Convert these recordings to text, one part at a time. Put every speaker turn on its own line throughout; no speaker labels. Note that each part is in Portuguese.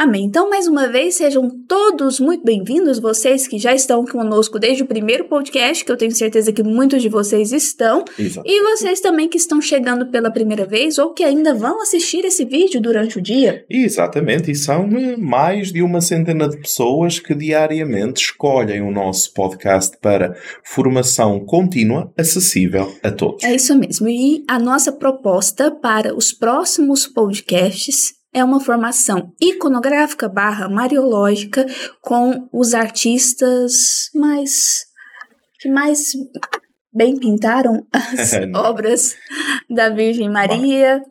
Amém. Então, mais uma vez, sejam todos muito bem-vindos, vocês que já estão conosco desde o primeiro podcast, que eu tenho certeza que muitos de vocês estão, Exato. e vocês também que estão chegando pela primeira vez ou que ainda vão assistir esse vídeo durante o dia.
Exatamente, e são eh, mais de uma centena de pessoas que diariamente escolhem o nosso podcast para formação contínua, acessível a todos.
É isso mesmo. E a nossa proposta para os próximos podcasts é uma formação iconográfica barra mariológica com os artistas mais que mais bem pintaram as obras da Virgem Maria.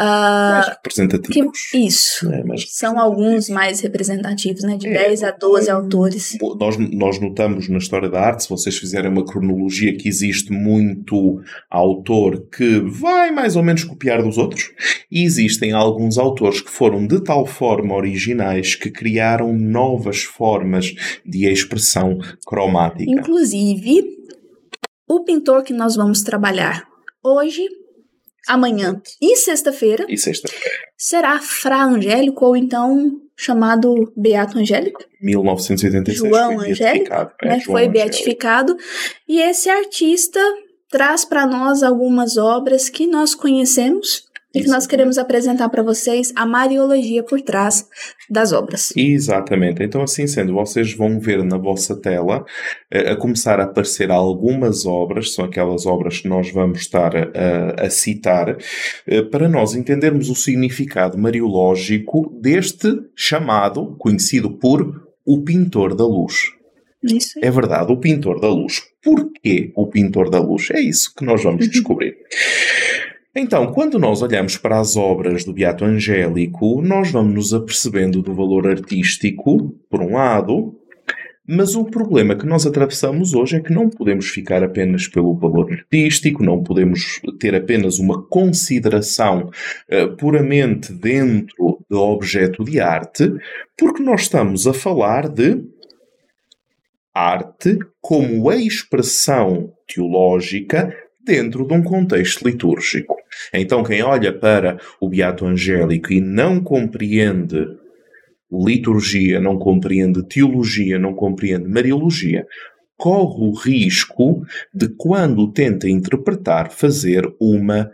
Uh, mais representativos.
Que, isso. É, são alguns mais representativos, né? De é, 10 a 12 é, autores.
Nós, nós notamos na história da arte, se vocês fizerem uma cronologia, que existe muito autor que vai mais ou menos copiar dos outros. E existem alguns autores que foram de tal forma originais que criaram novas formas de expressão cromática.
Inclusive, o pintor que nós vamos trabalhar hoje, amanhã e sexta-feira
sexta
será Fra Angélico ou então chamado Beato Angélico.
1986
João foi Angélico, é, né, João foi Angélico. beatificado. E esse artista traz para nós algumas obras que nós conhecemos e que nós queremos apresentar para vocês a mariologia por trás das obras.
Exatamente. Então, assim sendo, vocês vão ver na vossa tela eh, a começar a aparecer algumas obras, são aquelas obras que nós vamos estar a, a citar, eh, para nós entendermos o significado mariológico deste chamado, conhecido por o pintor da luz. É verdade, o pintor da luz. Porquê o pintor da luz? É isso que nós vamos descobrir. Então, quando nós olhamos para as obras do Beato Angélico, nós vamos nos apercebendo do valor artístico, por um lado, mas o problema que nós atravessamos hoje é que não podemos ficar apenas pelo valor artístico, não podemos ter apenas uma consideração uh, puramente dentro do objeto de arte, porque nós estamos a falar de arte como a expressão teológica dentro de um contexto litúrgico. Então, quem olha para o Beato Angélico e não compreende liturgia, não compreende teologia, não compreende mariologia, corre o risco de, quando tenta interpretar, fazer uma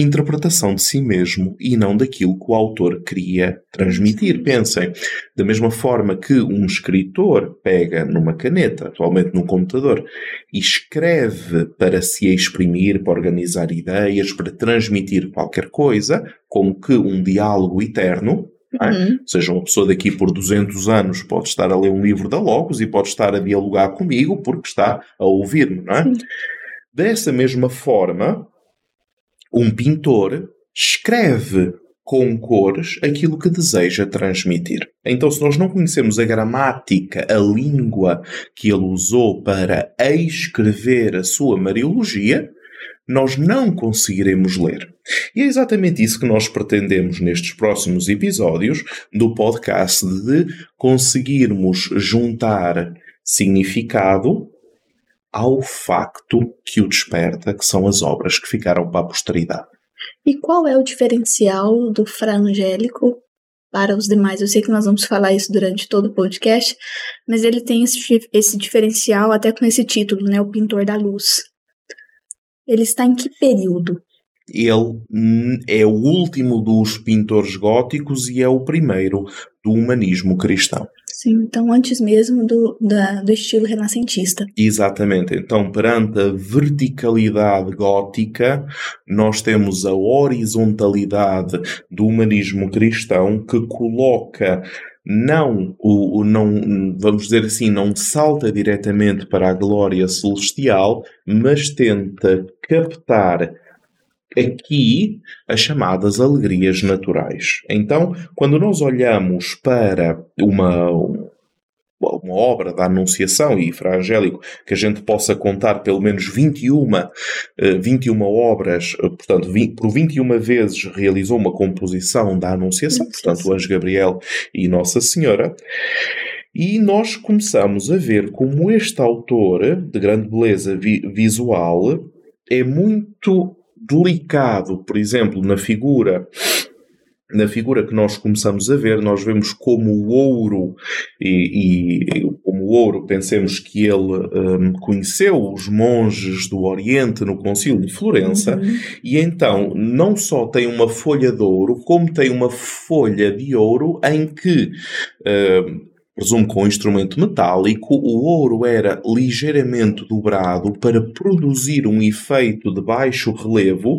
interpretação de si mesmo e não daquilo que o autor queria transmitir. Pensem, da mesma forma que um escritor pega numa caneta, atualmente num computador, e escreve para se exprimir, para organizar ideias, para transmitir qualquer coisa, como que um diálogo eterno, é? Uhum. Ou seja, uma pessoa daqui por 200 anos pode estar a ler um livro da Logos e pode estar a dialogar comigo porque está a ouvir-me, não é? Dessa mesma forma, um pintor escreve com cores aquilo que deseja transmitir. Então, se nós não conhecemos a gramática, a língua que ele usou para escrever a sua Mariologia, nós não conseguiremos ler. E é exatamente isso que nós pretendemos nestes próximos episódios do podcast de conseguirmos juntar significado ao facto que o desperta, que são as obras que ficaram para a posteridade.
E qual é o diferencial do Fra Angélico para os demais? Eu sei que nós vamos falar isso durante todo o podcast, mas ele tem esse, esse diferencial até com esse título, né? O Pintor da Luz. Ele está em que período?
Ele é o último dos pintores góticos e é o primeiro do humanismo cristão.
Sim, então antes mesmo do, da, do estilo renascentista.
Exatamente. Então, perante a verticalidade gótica, nós temos a horizontalidade do humanismo cristão que coloca não o, não vamos dizer assim não salta diretamente para a glória celestial mas tenta captar aqui as chamadas alegrias naturais. Então, quando nós olhamos para uma, uma obra da Anunciação e Fra Angélico, que a gente possa contar pelo menos 21, 21 eh, obras, eh, portanto, por 21 vezes realizou uma composição da Anunciação, portanto, o Anjo Gabriel e Nossa Senhora. E nós começamos a ver como este autor, de grande beleza vi visual, é muito delicado, por exemplo, na figura na figura que nós começamos a ver, nós vemos como o ouro, e, e como o ouro, pensemos que ele um, conheceu os monges do Oriente no Concílio de Florença, uhum. e então não só tem uma folha de ouro, como tem uma folha de ouro em que. Uh, presumo com um instrumento metálico, o ouro era ligeiramente dobrado para produzir um efeito de baixo relevo,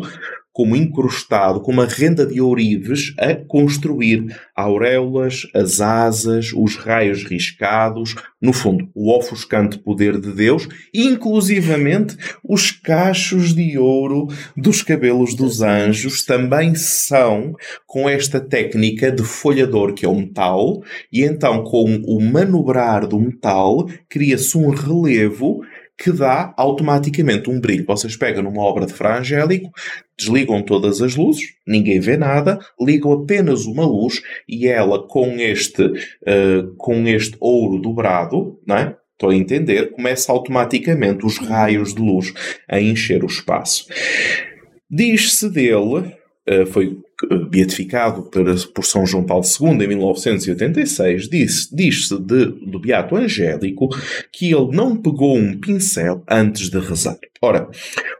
como incrustado, com uma renda de ourives, a construir auréolas, as asas, os raios riscados, no fundo, o ofuscante poder de Deus, inclusivamente os cachos de ouro dos cabelos dos anjos também são com esta técnica de folhador, que é o metal, e então com o manobrar do metal cria-se um relevo que dá automaticamente um brilho. Vocês pegam numa obra de Fra Angélico, desligam todas as luzes, ninguém vê nada, ligam apenas uma luz e ela com este, uh, com este ouro dobrado, não é? Estou a entender, começa automaticamente os raios de luz a encher o espaço. Diz-se dele, uh, foi beatificado por São João Paulo II em 1986, diz-se diz do Beato Angélico que ele não pegou um pincel antes de rezar. Ora,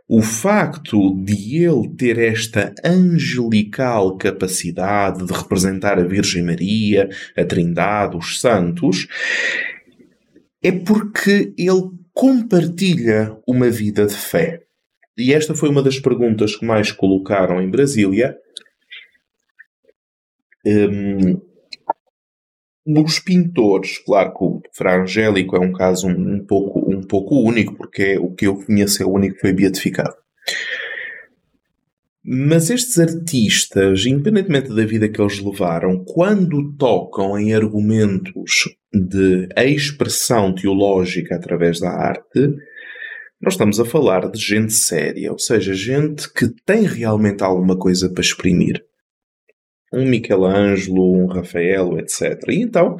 o facto de ele ter esta angelical capacidade de representar a Virgem Maria, a Trindade, os santos, é porque ele compartilha uma vida de fé. E esta foi uma das perguntas que mais colocaram em Brasília, um, nos pintores, claro que o Fra Angélico é um caso um, um, pouco, um pouco único, porque é, o que eu conheço é o único que foi beatificado. Mas estes artistas, independentemente da vida que eles levaram, quando tocam em argumentos de expressão teológica através da arte, nós estamos a falar de gente séria, ou seja, gente que tem realmente alguma coisa para exprimir um Michelangelo, um Rafael, etc. E então,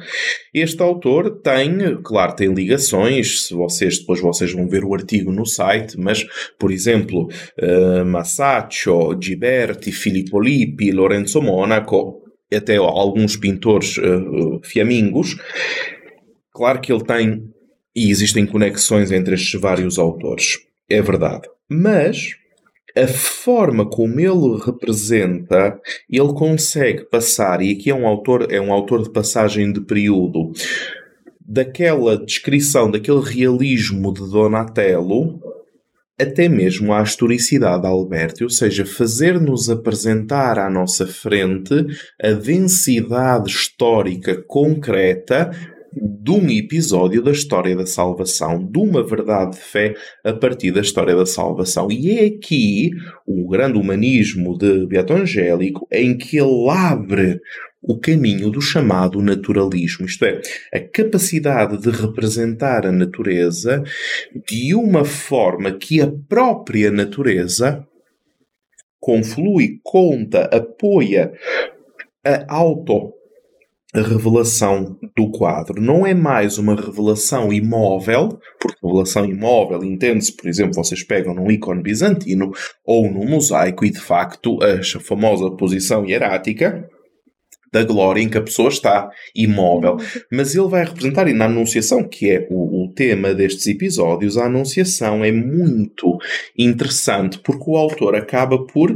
este autor tem, claro, tem ligações, se vocês, depois vocês vão ver o artigo no site, mas, por exemplo, uh, Masaccio, Ghiberti, Filippo Lippi, Lorenzo Monaco, até alguns pintores uh, fiamingos, claro que ele tem, e existem conexões entre estes vários autores, é verdade. Mas, a forma como ele representa, ele consegue passar, e aqui é um autor, é um autor de passagem de período, daquela descrição, daquele realismo de Donatello, até mesmo à historicidade de Alberti, ou seja, fazer-nos apresentar à nossa frente a densidade histórica concreta de um episódio da história da salvação, de uma verdade de fé a partir da história da salvação. E é aqui o grande humanismo de Beato Angélico em que ele abre o caminho do chamado naturalismo, isto é, a capacidade de representar a natureza de uma forma que a própria natureza conflui, conta, apoia a auto a revelação do quadro. Não é mais uma revelação imóvel, porque revelação imóvel entende-se, por exemplo, vocês pegam num ícone bizantino ou num mosaico e de facto a famosa posição hierática da glória em que a pessoa está imóvel. Mas ele vai representar, e na Anunciação, que é o, o tema destes episódios, a Anunciação é muito interessante porque o autor acaba por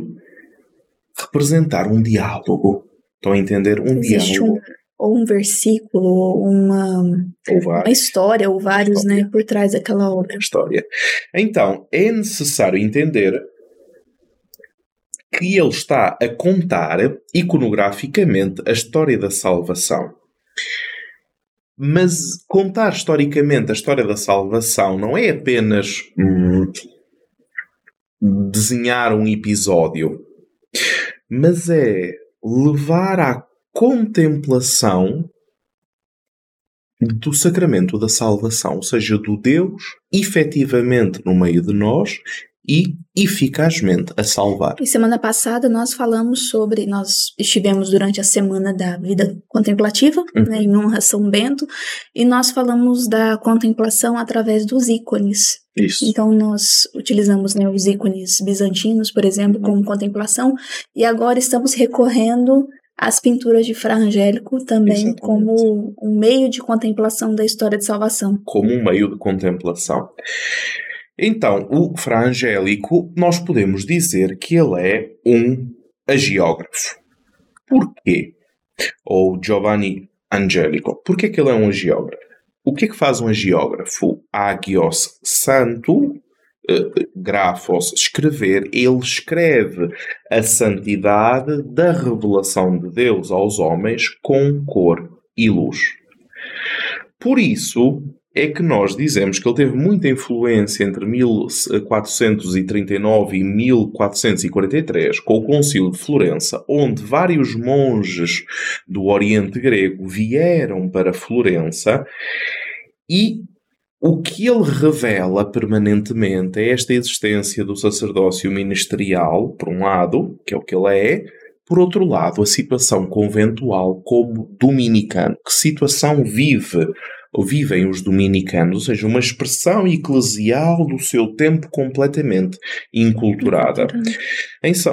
representar um diálogo. Estão a entender? Um
Existe
diálogo.
Um ou um versículo, ou uma, ou uma história, ou vários, história. né, por trás daquela obra.
História. Então, é necessário entender que ele está a contar iconograficamente a história da salvação. Mas contar historicamente a história da salvação não é apenas hum, desenhar um episódio, mas é levar à contemplação do sacramento da salvação, ou seja, do Deus efetivamente no meio de nós e eficazmente a salvar.
E semana passada nós falamos sobre, nós estivemos durante a semana da vida contemplativa, uhum. né, em honra a São Bento, e nós falamos da contemplação através dos ícones.
Isso.
Então nós utilizamos né, os ícones bizantinos, por exemplo, como contemplação, e agora estamos recorrendo às pinturas de Fra Angélico também Exatamente. como um meio de contemplação da história de salvação.
Como um meio de contemplação. Então, o Fra Angélico, nós podemos dizer que ele é um agiógrafo. Porquê? Ou Giovanni Angelico. Porquê que ele é um agiógrafo? O que é que faz um agiógrafo? Agios, santo, uh, grafos, escrever. Ele escreve a santidade da revelação de Deus aos homens com cor e luz. Por isso, é que nós dizemos que ele teve muita influência entre 1439 e 1443 com o Concílio de Florença, onde vários monges do Oriente Grego vieram para Florença e o que ele revela permanentemente é esta existência do sacerdócio ministerial, por um lado, que é o que ele é, por outro lado, a situação conventual como dominicano. Que situação vive vivem os dominicanos, ou seja, uma expressão eclesial do seu tempo completamente inculturada.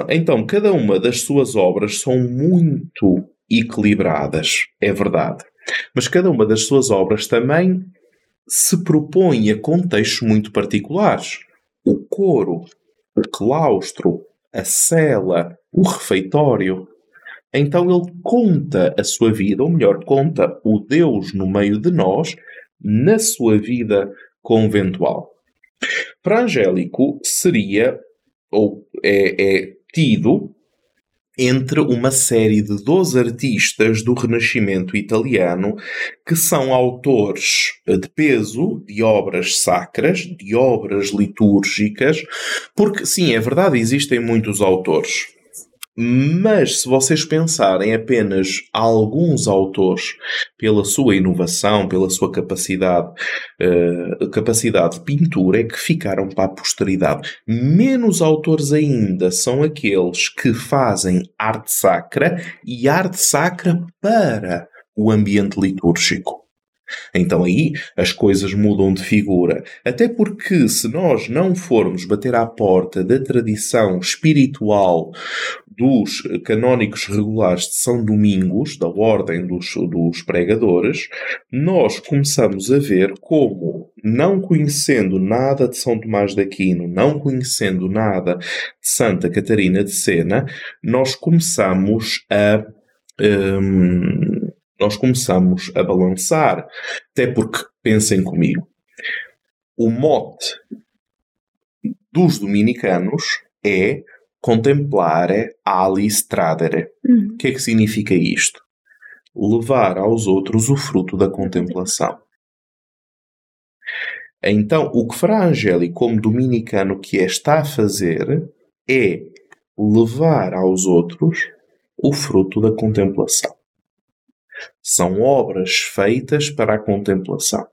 Então, cada uma das suas obras são muito equilibradas, é verdade. Mas cada uma das suas obras também se propõe a contextos muito particulares. O coro, o claustro, a cela, o refeitório. Então ele conta a sua vida, ou melhor, conta o Deus no meio de nós na sua vida conventual. Para Angélico seria, ou é, é tido, entre uma série de 12 artistas do Renascimento italiano que são autores de peso de obras sacras, de obras litúrgicas, porque sim, é verdade, existem muitos autores. Mas se vocês pensarem apenas alguns autores pela sua inovação, pela sua capacidade, uh, capacidade de pintura, é que ficaram para a posteridade. Menos autores ainda são aqueles que fazem arte sacra e arte sacra para o ambiente litúrgico. Então aí as coisas mudam de figura. Até porque se nós não formos bater à porta da tradição espiritual dos canónicos regulares de São Domingos, da ordem dos, dos pregadores, nós começamos a ver como, não conhecendo nada de São Tomás de Aquino, não conhecendo nada de Santa Catarina de Sena, nós começamos a. Um, nós começamos a balançar. Até porque, pensem comigo, o mote dos dominicanos é contemplare ali tradere. Uhum. O que é que significa isto? Levar aos outros o fruto da contemplação. Então, o que Fra Angeli, como dominicano que é, está a fazer é levar aos outros o fruto da contemplação. São obras feitas para a contemplação.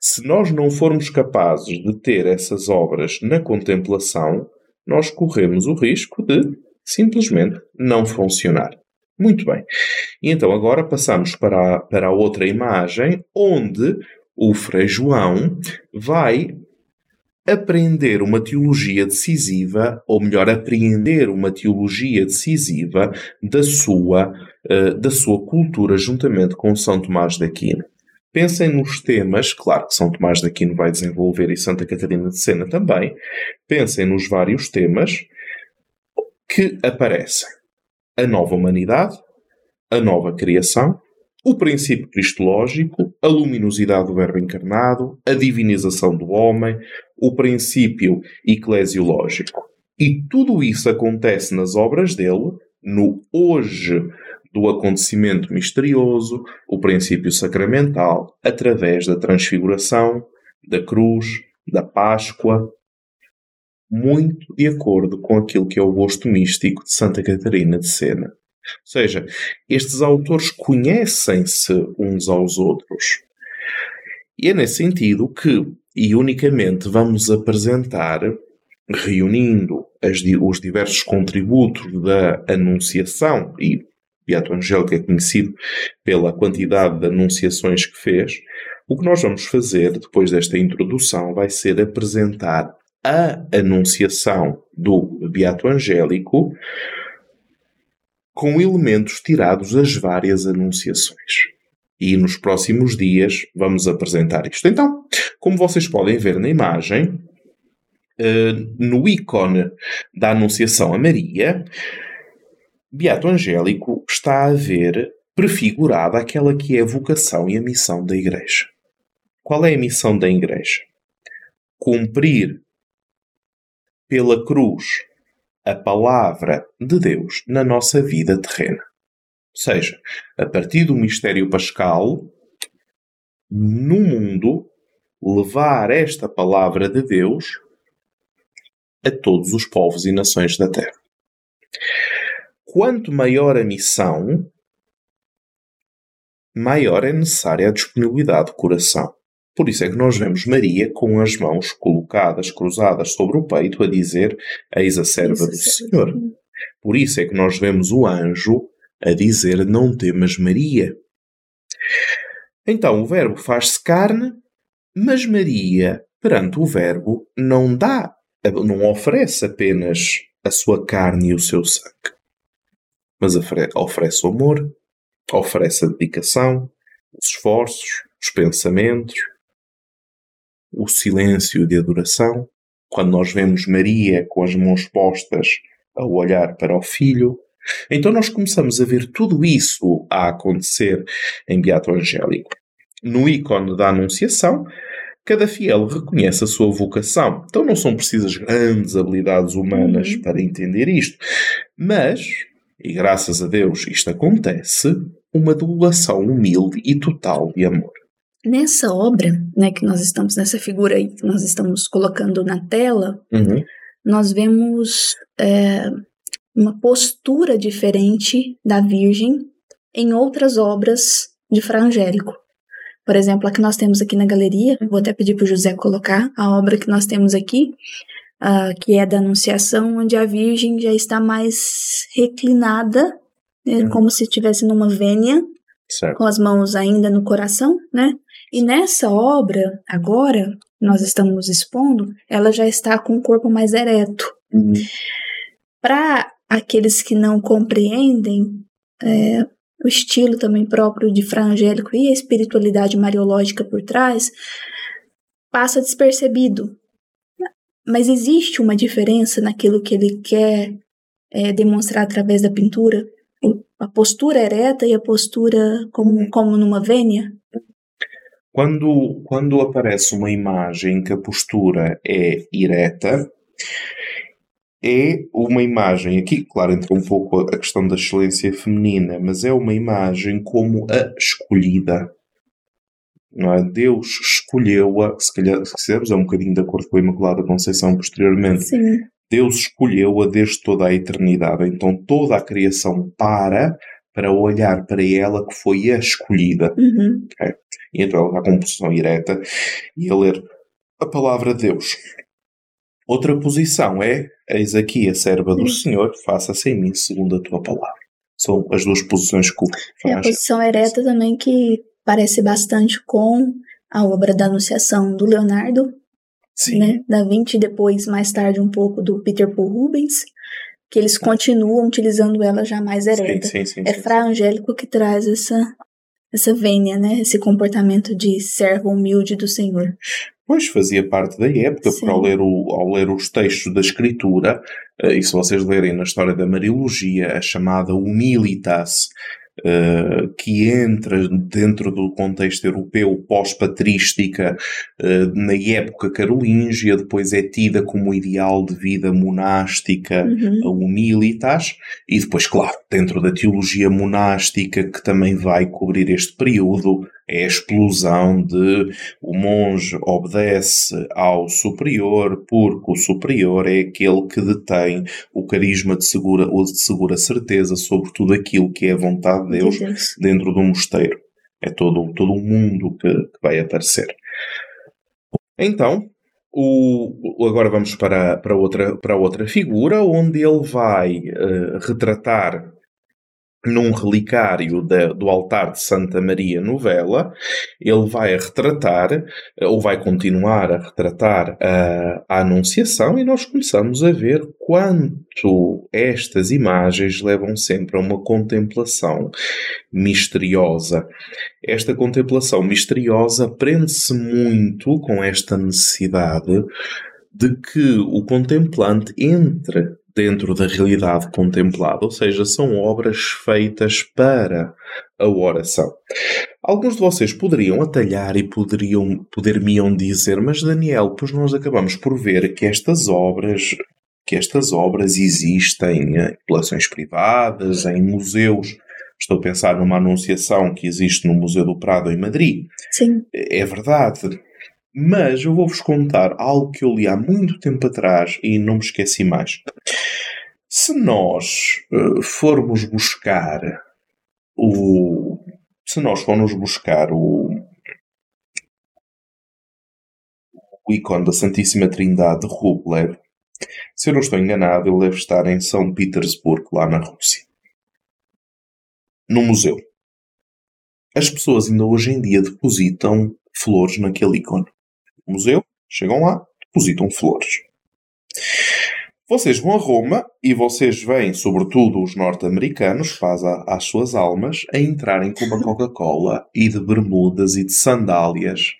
Se nós não formos capazes de ter essas obras na contemplação, nós corremos o risco de simplesmente não funcionar. Muito bem. E então agora passamos para a, para a outra imagem, onde o Frei João vai aprender uma teologia decisiva, ou melhor, apreender uma teologia decisiva da sua, uh, da sua cultura juntamente com São Tomás de Aquino. Pensem nos temas, claro que São Tomás de Aquino vai desenvolver e Santa Catarina de Sena também. Pensem nos vários temas que aparecem. A nova humanidade, a nova criação, o princípio cristológico, a luminosidade do Verbo encarnado, a divinização do homem, o princípio eclesiológico. E tudo isso acontece nas obras dele, no hoje do acontecimento misterioso, o princípio sacramental, através da transfiguração, da cruz, da Páscoa, muito de acordo com aquilo que é o gosto místico de Santa Catarina de Sena. Ou seja, estes autores conhecem-se uns aos outros. E é nesse sentido que, e unicamente vamos apresentar, reunindo as, os diversos contributos da Anunciação, e Beato Angélico é conhecido pela quantidade de anunciações que fez, o que nós vamos fazer depois desta introdução vai ser apresentar a Anunciação do Beato Angélico com elementos tirados das várias anunciações. E nos próximos dias vamos apresentar isto. Então, como vocês podem ver na imagem, eh, no ícone da Anunciação a Maria, Beato Angélico está a ver prefigurada aquela que é a vocação e a missão da Igreja. Qual é a missão da Igreja? Cumprir pela cruz a palavra de Deus na nossa vida terrena. Ou seja, a partir do mistério pascal, no mundo, levar esta palavra de Deus a todos os povos e nações da terra. Quanto maior a missão, maior é necessária a disponibilidade do coração. Por isso é que nós vemos Maria com as mãos colocadas, cruzadas sobre o peito, a dizer: Eis a serva do Senhor. Por isso é que nós vemos o anjo a dizer: Não temas, Maria. Então o Verbo faz-se carne, mas Maria, perante o Verbo, não dá, não oferece apenas a sua carne e o seu sangue, mas oferece o amor, oferece a dedicação, os esforços, os pensamentos, o silêncio de adoração, quando nós vemos Maria com as mãos postas a olhar para o Filho. Então nós começamos a ver tudo isso a acontecer em Beato Angélico. No ícone da Anunciação, cada fiel reconhece a sua vocação. Então não são precisas grandes habilidades humanas uhum. para entender isto. Mas, e graças a Deus isto acontece, uma doação humilde e total de amor.
Nessa obra, né, que nós estamos, nessa figura aí que nós estamos colocando na tela, uhum. nós vemos é, uma postura diferente da Virgem em outras obras de Fra Angélico. Por exemplo, a que nós temos aqui na galeria, vou até pedir para o José colocar, a obra que nós temos aqui, uh, que é da Anunciação, onde a Virgem já está mais reclinada, né, uhum. como se estivesse numa vênia, certo. com as mãos ainda no coração, né? E nessa obra, agora, nós estamos expondo, ela já está com o corpo mais ereto. Uhum. Para aqueles que não compreendem é, o estilo também próprio de Fra Angélico e a espiritualidade mariológica por trás, passa despercebido. Mas existe uma diferença naquilo que ele quer é, demonstrar através da pintura? A postura ereta e a postura como, como numa vênia?
Quando, quando aparece uma imagem que a postura é ereta, é uma imagem, aqui, claro, entra um pouco a questão da excelência feminina, mas é uma imagem como a escolhida. É? Deus escolheu-a, se calhar, se quisermos, é um bocadinho de acordo com a Imaculada Conceição posteriormente. Sim. Deus escolheu-a desde toda a eternidade. Então toda a criação para para olhar para ela que foi a escolhida. Uhum. Okay? E então ela está com posição ereta e a ler a palavra de Deus. Outra posição é: Eis aqui a serva do Senhor, faça-se em mim segundo a tua palavra. São as duas posições que o
é, A posição ereta também que parece bastante com a obra da Anunciação do Leonardo, Sim. Né, da Vinci, e depois, mais tarde, um pouco do Peter Paul Rubens, que eles continuam utilizando ela já mais ereta. Sim, sim, sim, é Fra Angélico que traz essa, essa vênia, né? Esse comportamento de servo humilde do Senhor.
Pois fazia parte da época, porque ao ler, o, ao ler os textos da Escritura, eh, e se vocês lerem na história da Mariologia, a chamada Humilitas, Uh, que entra dentro do contexto europeu pós-patrística uh, na época carolíngia, depois é tida como ideal de vida monástica, uhum. a humilitas, e depois, claro, dentro da teologia monástica, que também vai cobrir este período, É a explosão de o monge obedece ao superior porque o superior é aquele que detém o carisma de segura ou de segura certeza sobre tudo aquilo que é a vontade de Deus, de Deus. dentro do mosteiro. É todo, todo o mundo que, que vai aparecer. Então, o, agora vamos para, para, outra, para outra figura, onde ele vai uh, retratar num relicário de, do altar de Santa Maria Novela, ele vai retratar, ou vai continuar a retratar a, a Anunciação, e nós começamos a ver quanto estas imagens levam sempre a uma contemplação misteriosa. Esta contemplação misteriosa prende-se muito com esta necessidade de que o contemplante entre dentro da realidade contemplada, ou seja, são obras feitas para a oração. Alguns de vocês poderiam atalhar e poderiam poder-me dizer, mas Daniel, pois nós acabamos por ver que estas obras que estas obras existem em coleções privadas, em museus. Estou a pensar numa anunciação que existe no Museu do Prado em Madrid.
Sim.
É verdade. Mas eu vou-vos contar algo que eu li há muito tempo atrás e não me esqueci mais. Se nós uh, formos buscar o. Se nós formos buscar o. O ícone da Santíssima Trindade de Rublev, se eu não estou enganado, ele deve estar em São Petersburgo, lá na Rússia. No museu. As pessoas ainda hoje em dia depositam flores naquele ícone. Museu, chegam lá, depositam flores. Vocês vão a Roma e vocês veem, sobretudo os norte-americanos, faz às suas almas, a entrarem com uma Coca-Cola e de bermudas e de sandálias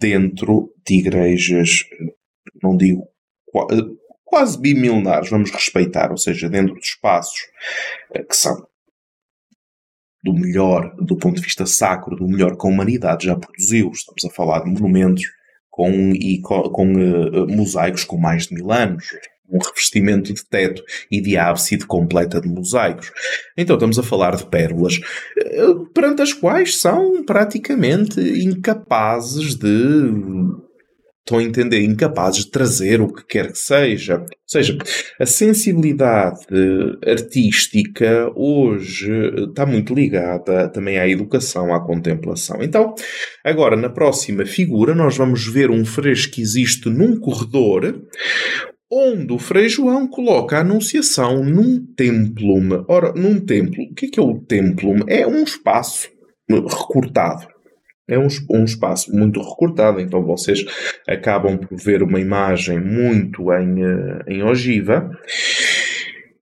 dentro de igrejas, não digo quase bimilenares, vamos respeitar, ou seja, dentro de espaços eh, que são do melhor, do ponto de vista sacro, do melhor que a humanidade já produziu. Estamos a falar de monumentos com, e, com, com uh, mosaicos com mais de mil anos um revestimento de teto e de ábside completa de mosaicos. Então estamos a falar de pérolas eh, perante as quais são praticamente incapazes de estão a entender, incapazes de trazer o que quer que seja. Ou seja, a sensibilidade artística hoje está muito ligada também à educação, à contemplação. Então, agora na próxima figura, nós vamos ver um fresco que existe num corredor onde o Frei João coloca a Anunciação num templo. Ora, num templo, o que é, que é o templo? É um espaço recortado. É um, um espaço muito recortado, então vocês acabam por ver uma imagem muito em, eh, em ogiva.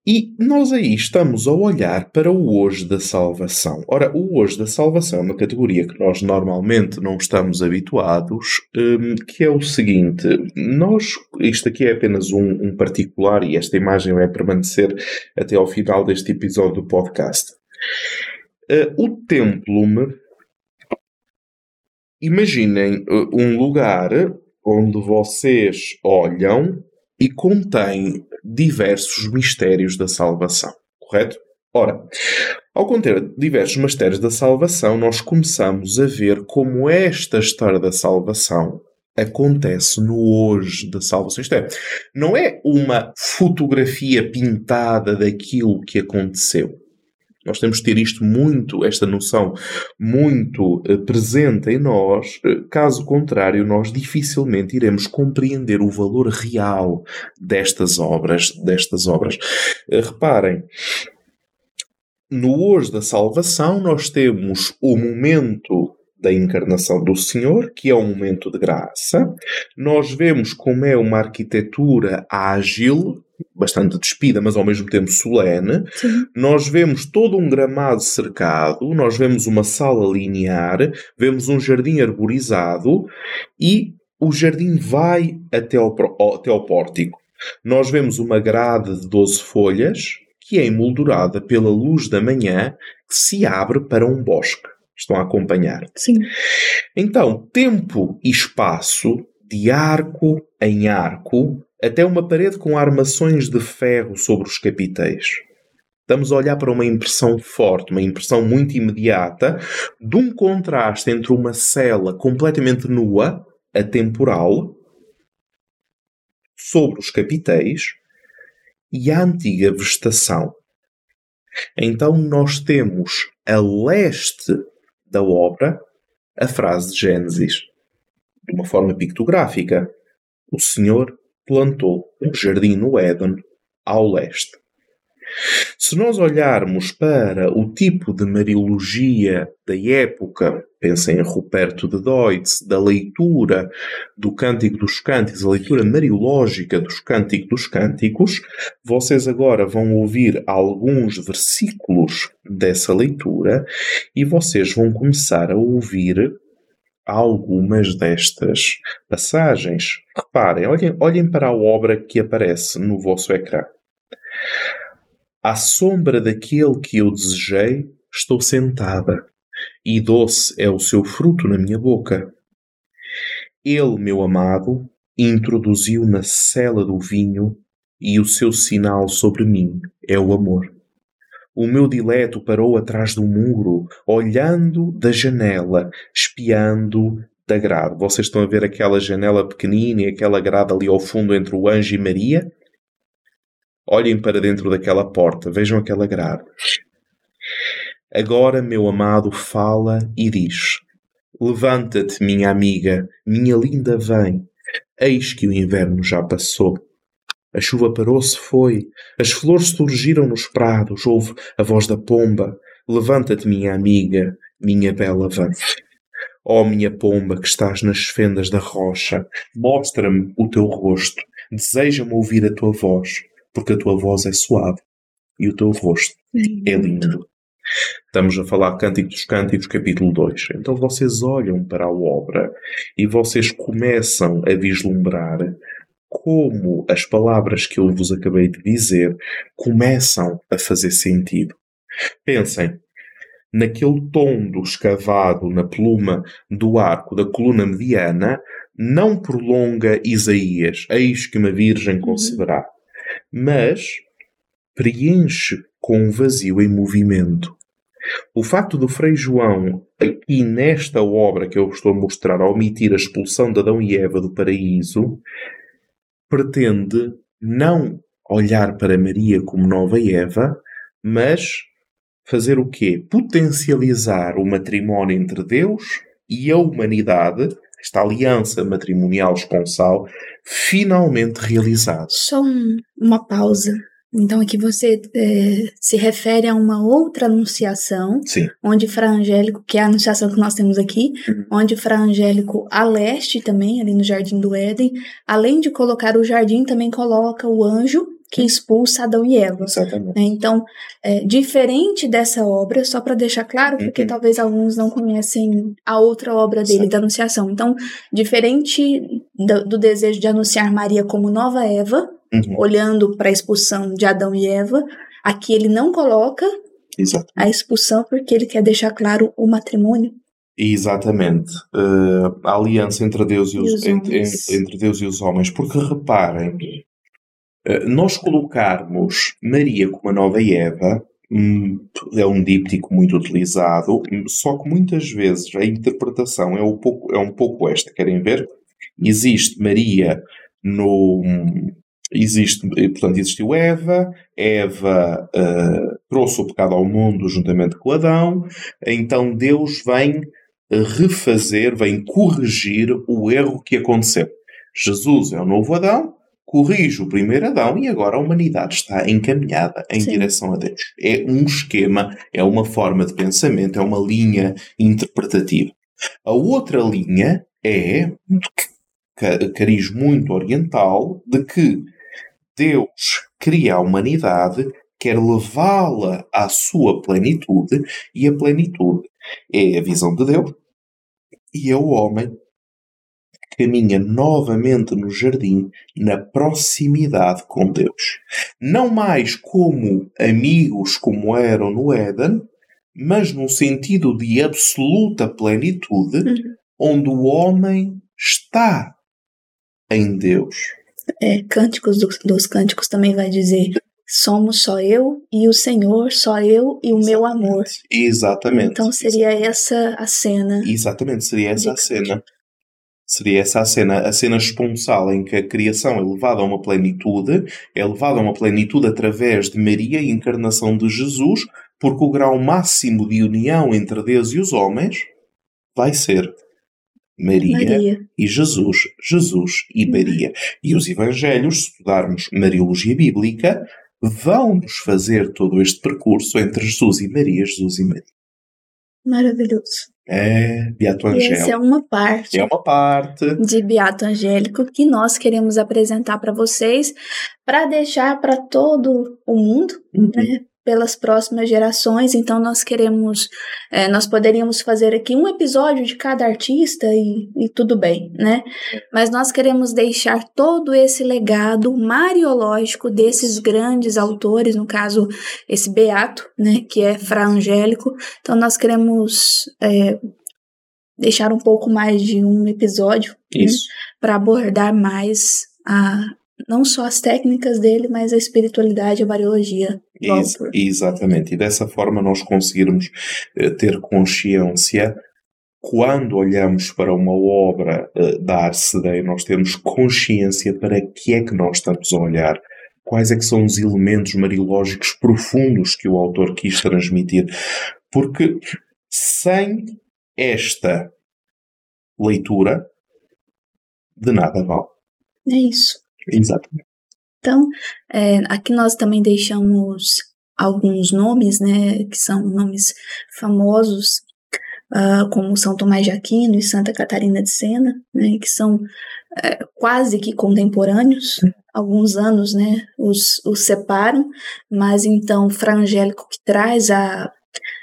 E nós aí estamos a olhar para o hoje da salvação. Ora, o hoje da salvação é uma categoria que nós normalmente não estamos habituados, um, que é o seguinte: nós, isto aqui é apenas um, um, particular e esta imagem vai permanecer até ao final deste episódio do podcast. Uh, o templo, imaginem uh, um lugar onde vocês olham e contém diversos mistérios da salvação, correto? Ora, ao conter diversos mistérios da salvação, nós começamos a ver como esta história da salvação acontece no hoje da salvação. Isto é, não é uma fotografia pintada daquilo que aconteceu. Nós temos de ter isto muito, esta noção muito uh, presente em nós, uh, caso contrário, nós dificilmente iremos compreender o valor real destas obras, destas obras. Uh, reparem, no hoje da salvação nós temos o momento da encarnação do Senhor, que é um momento de graça. Nós vemos como é uma arquitetura ágil, bastante despida, mas ao mesmo tempo solene. Sim. Nós vemos todo um gramado cercado, nós vemos uma sala linear, vemos um jardim arborizado e o jardim vai até ao, até ao pórtico. Nós vemos uma grade de 12 folhas que é emoldurada pela luz da manhã que se abre para um bosque. Estão a acompanhar?
Sim.
Então, tempo e espaço, de arco em arco, até uma parede com armações de ferro sobre os capitéis. Estamos a olhar para uma impressão forte, uma impressão muito imediata, de um contraste entre uma cela completamente nua, atemporal, sobre os capitéis, e a antiga vegetação. Então nós temos a leste da obra a frase de Gênesis, de uma forma pictográfica. O Senhor plantou um jardim no Éden ao leste. Se nós olharmos para o tipo de mariologia da época, pensem em Ruperto de Deutz, da leitura do Cântico dos Cânticos, a leitura mariológica dos Cânticos dos Cânticos, vocês agora vão ouvir alguns versículos dessa leitura e vocês vão começar a ouvir algumas destas passagens. Reparem, olhem, olhem para a obra que aparece no vosso ecrã. À sombra daquele que eu desejei, estou sentada, e doce é o seu fruto na minha boca. Ele, meu amado, introduziu na cela do vinho, e o seu sinal sobre mim é o amor. O meu dileto parou atrás do muro, olhando da janela, espiando da grade. Vocês estão a ver aquela janela pequenina e aquela grade ali ao fundo entre o anjo e Maria? Olhem para dentro daquela porta, vejam aquela grade. Agora, meu amado fala e diz: Levanta-te, minha amiga, minha linda, vem. Eis que o inverno já passou. A chuva parou-se, foi. As flores surgiram nos prados. Houve a voz da pomba. Levanta-te, minha amiga, minha bela, vem. Ó oh, minha pomba que estás nas fendas da rocha, mostra-me o teu rosto. Deseja-me ouvir a tua voz porque a tua voz é suave e o teu rosto é lindo. Estamos a falar Cântico dos Cânticos, capítulo 2. Então vocês olham para a obra e vocês começam a vislumbrar como as palavras que eu vos acabei de dizer começam a fazer sentido. Pensem, naquele tom do escavado na pluma do arco da coluna mediana, não prolonga Isaías, eis que uma virgem uhum. conceberá mas preenche com um vazio em movimento. O facto do Frei João, aqui nesta obra que eu estou a mostrar, a omitir a expulsão de Adão e Eva do paraíso, pretende não olhar para Maria como nova Eva, mas fazer o quê? Potencializar o matrimónio entre Deus e a humanidade esta aliança matrimonial esponsal finalmente realizada.
Só um, uma pausa. Então aqui você é, se refere a uma outra anunciação,
Sim.
onde Fra Angélico, que é a anunciação que nós temos aqui, uhum. onde Fra Angélico a leste também, ali no Jardim do Éden, além de colocar o jardim, também coloca o anjo que expulsa Adão e Eva.
Exatamente.
Né? Então, é, diferente dessa obra, só para deixar claro, porque uhum. talvez alguns não conhecem a outra obra dele, da Anunciação. Então, diferente do, do, desejo de anunciar Maria como nova Eva, uhum. olhando para a expulsão de Adão e Eva, aqui ele não coloca
Exatamente.
a expulsão porque ele quer deixar claro o matrimônio.
Exatamente. Uh, a aliança entre Deus e, os, e os entre, entre, Deus e os homens. Porque reparem, eh, nós colocarmos Maria como a nova Eva hum, é um díptico muito utilizado, só que muitas vezes a interpretação é um pouco, é um pouco esta. Querem ver? Existe Maria no. Existe, portanto, existiu Eva, Eva uh, trouxe o pecado ao mundo juntamente com Adão, então Deus vem refazer, vem corrigir o erro que aconteceu. Jesus é o novo Adão, corrige o primeiro Adão e agora a humanidade está encaminhada em Sim. direção a Deus. É um esquema, é uma forma de pensamento, é uma linha interpretativa. A outra linha é cariz muito oriental de que Deus cria a humanidade, quer levá-la à sua plenitude, e a plenitude é a visão de Deus, e é o homem caminha novamente no jardim, na proximidade com Deus. Não mais como amigos como eram no Éden, mas num sentido de absoluta plenitude, uhum. onde o homem está em Deus.
É, Cânticos dos, dos Cânticos também vai dizer somos só eu e o Senhor, só eu e o meu amor.
Exatamente.
Então seria essa a cena.
Exatamente, seria essa a cena. Seria essa a cena, a cena esponsal em que a criação é levada a uma plenitude, é levada a uma plenitude através de Maria e encarnação de Jesus, porque o grau máximo de união entre Deus e os homens vai ser Maria,
Maria.
e Jesus, Jesus e Maria. E os Evangelhos, se estudarmos Mariologia Bíblica, vão-nos fazer todo este percurso entre Jesus e Maria, Jesus e Maria.
Maravilhoso.
É, Beato
E essa é
Angélico.
uma parte
É uma parte.
de Beato Angélico que nós queremos apresentar para vocês, para deixar para todo o mundo,
Uhum.
né, pelas próximas gerações. Então nós queremos, é, nós poderíamos fazer aqui um episódio de cada artista e, e tudo bem, né? Mas nós queremos deixar todo esse legado mariológico desses grandes autores, no caso esse Beato, né, que é Fra Angélico. Então nós queremos é, deixar um pouco mais de um episódio né, para abordar mais a não só as técnicas dele, mas a espiritualidade a variologia do
Ex-
autor.
exatamente. E dessa forma nós conseguirmos eh, ter consciência quando olhamos para uma obra eh, da Arcedei, nós temos consciência para que é que nós estamos a olhar. Quais é que são os elementos mariológicos profundos que o autor quis transmitir. Porque sem esta leitura, de nada vale.
É isso.
Exatamente.
Então, é, aqui nós também deixamos alguns nomes, né, que são nomes famosos, ah, como São Tomás de Aquino e Santa Catarina de Sena, né, que são é, quase que contemporâneos, alguns anos, né, os, os separam, mas então Fra Angélico que traz a,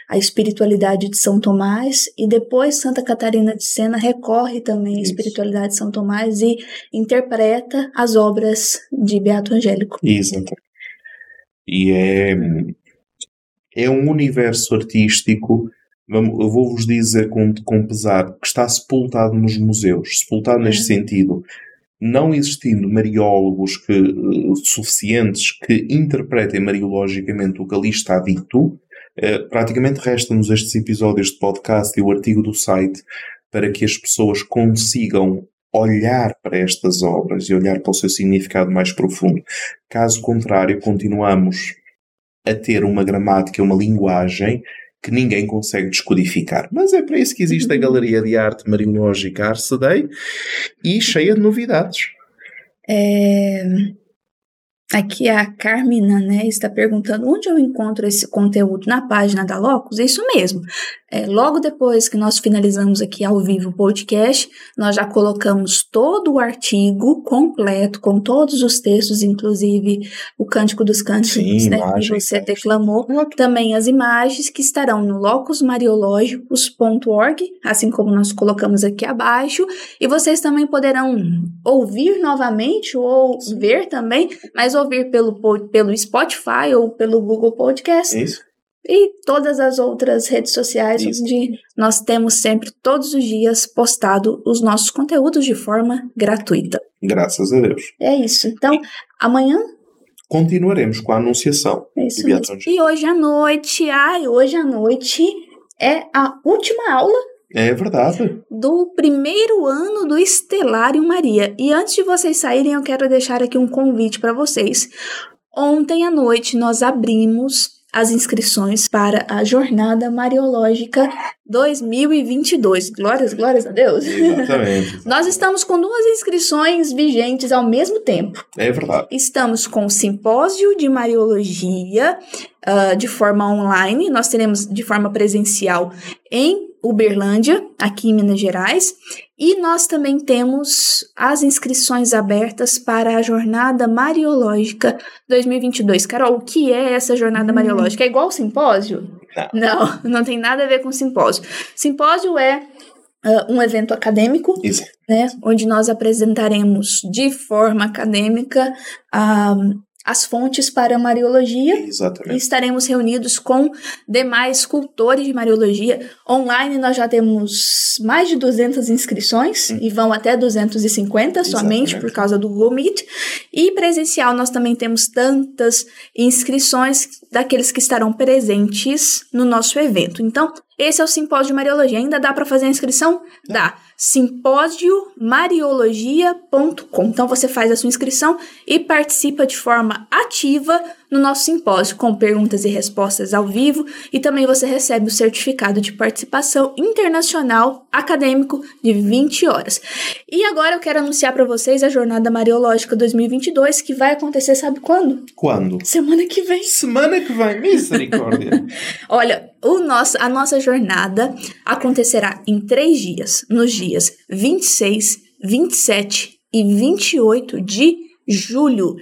a espiritualidade de São Tomás e depois Santa Catarina de Sena recorre também à
Isso.
espiritualidade de São Tomás e interpreta as obras de Beato Angélico.
Exato. E é, é um universo artístico, eu vou-vos dizer com, com pesar, que está sepultado nos museus. Sepultado neste
Uhum.
sentido. Não existindo mariólogos que, eh, suficientes que interpretem mariologicamente o que ali está dito, praticamente resta-nos estes episódios de podcast e o artigo do site para que as pessoas consigam olhar para estas obras e olhar para o seu significado mais profundo. Caso contrário, continuamos a ter uma gramática, uma linguagem que ninguém consegue descodificar. Mas é para isso que existe a. Galeria de Arte Marinológica Arcedei e cheia de novidades.
É, Aqui a Carmina, né, está perguntando onde eu encontro esse conteúdo na página da Locus. É isso mesmo. É, logo depois que nós finalizamos aqui ao vivo o podcast, nós já colocamos todo o artigo completo, com todos os textos, inclusive o Cântico dos Cânticos,
Sim,
né, que você declamou. Também as imagens que estarão no locusmariológicos.org, assim como nós colocamos aqui abaixo. E vocês também poderão ouvir novamente ou ver também, mas ouvir pelo, pelo Spotify ou pelo Google Podcast
É isso?
e todas as outras redes sociais
Isso.
onde nós temos sempre, todos os dias, postado os nossos conteúdos de forma gratuita.
Graças a Deus.
É isso. Então, amanhã
Continuaremos com a anunciação.
é isso mesmo. E hoje à noite, ai, hoje à noite é a última aula
É verdade.
do primeiro ano do Estelário Maria. E antes de vocês saírem, eu quero deixar aqui um convite para vocês. Ontem à noite nós abrimos as inscrições para a Jornada Mariológica 2022. Glórias, glórias a Deus.
Exatamente.
Nós estamos com duas inscrições vigentes ao mesmo tempo.
É verdade.
Estamos com o simpósio de Mariologia ah, de forma online. Nós teremos de forma presencial em Uberlândia, aqui em Minas Gerais. E nós também temos as inscrições abertas para a Jornada Mariológica 2022. Carol, o que é essa Jornada
Hum.
Mariológica? É igual ao simpósio? Não, não tem nada a ver com simpósio. Simpósio é ah, um evento acadêmico
Isso.
né, onde nós apresentaremos de forma acadêmica ah, as fontes para a Mariologia.
Exatamente.
E estaremos reunidos com demais cultores de Mariologia. Online nós já temos mais de 200 inscrições hum. e vão até 250 Exatamente. somente por causa do Google Meet. E presencial nós também temos tantas inscrições daqueles que estarão presentes no nosso evento. Então, esse é o Simpósio de Mariologia. Ainda dá para fazer a inscrição? Dá simpósiomariologia.com. Então você faz a sua inscrição e participa de forma ativa no nosso simpósio, com perguntas e respostas ao vivo, e também você recebe o certificado de participação internacional acadêmico de 20 horas. E agora eu quero anunciar para vocês a Jornada Mariológica 2022, que vai acontecer, sabe quando?
Quando?
Semana que vem.
Semana que vem, misericórdia.
Olha, o nosso, a nossa jornada acontecerá em três dias, nos dias 26, 27 e 28 de julho.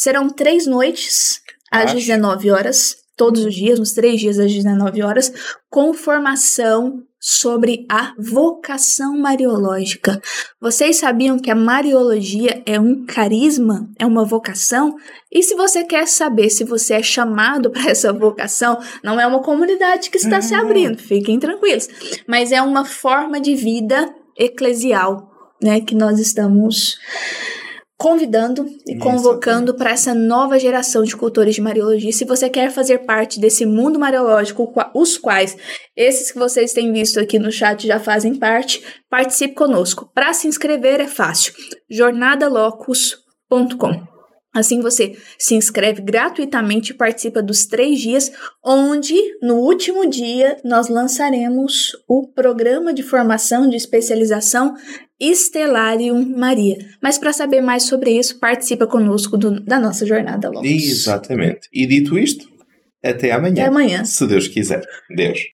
Serão três noites às Acho. 19 horas, todos os dias, nos três dias às 19 horas, com formação sobre a vocação mariológica. Vocês sabiam que a mariologia é um carisma, é uma vocação? E se você quer saber se você é chamado para essa vocação, não é uma comunidade que está uhum. se abrindo, fiquem tranquilos, mas é uma forma de vida eclesial, né, que nós estamos convidando e convocando para essa nova geração de cultores de Mariologia. Se você quer fazer parte desse mundo mariológico, os quais esses que vocês têm visto aqui no chat já fazem parte, participe conosco. Para se inscrever é fácil, jornadalocus.com. Assim você se inscreve gratuitamente e participa dos três dias, onde no último dia nós lançaremos o programa de formação de especialização Estelarium Maria. Mas para saber mais sobre isso, participa conosco do, da nossa jornada longa.
Exatamente. E dito isto, até amanhã.
Até amanhã.
Se Deus quiser. Deus.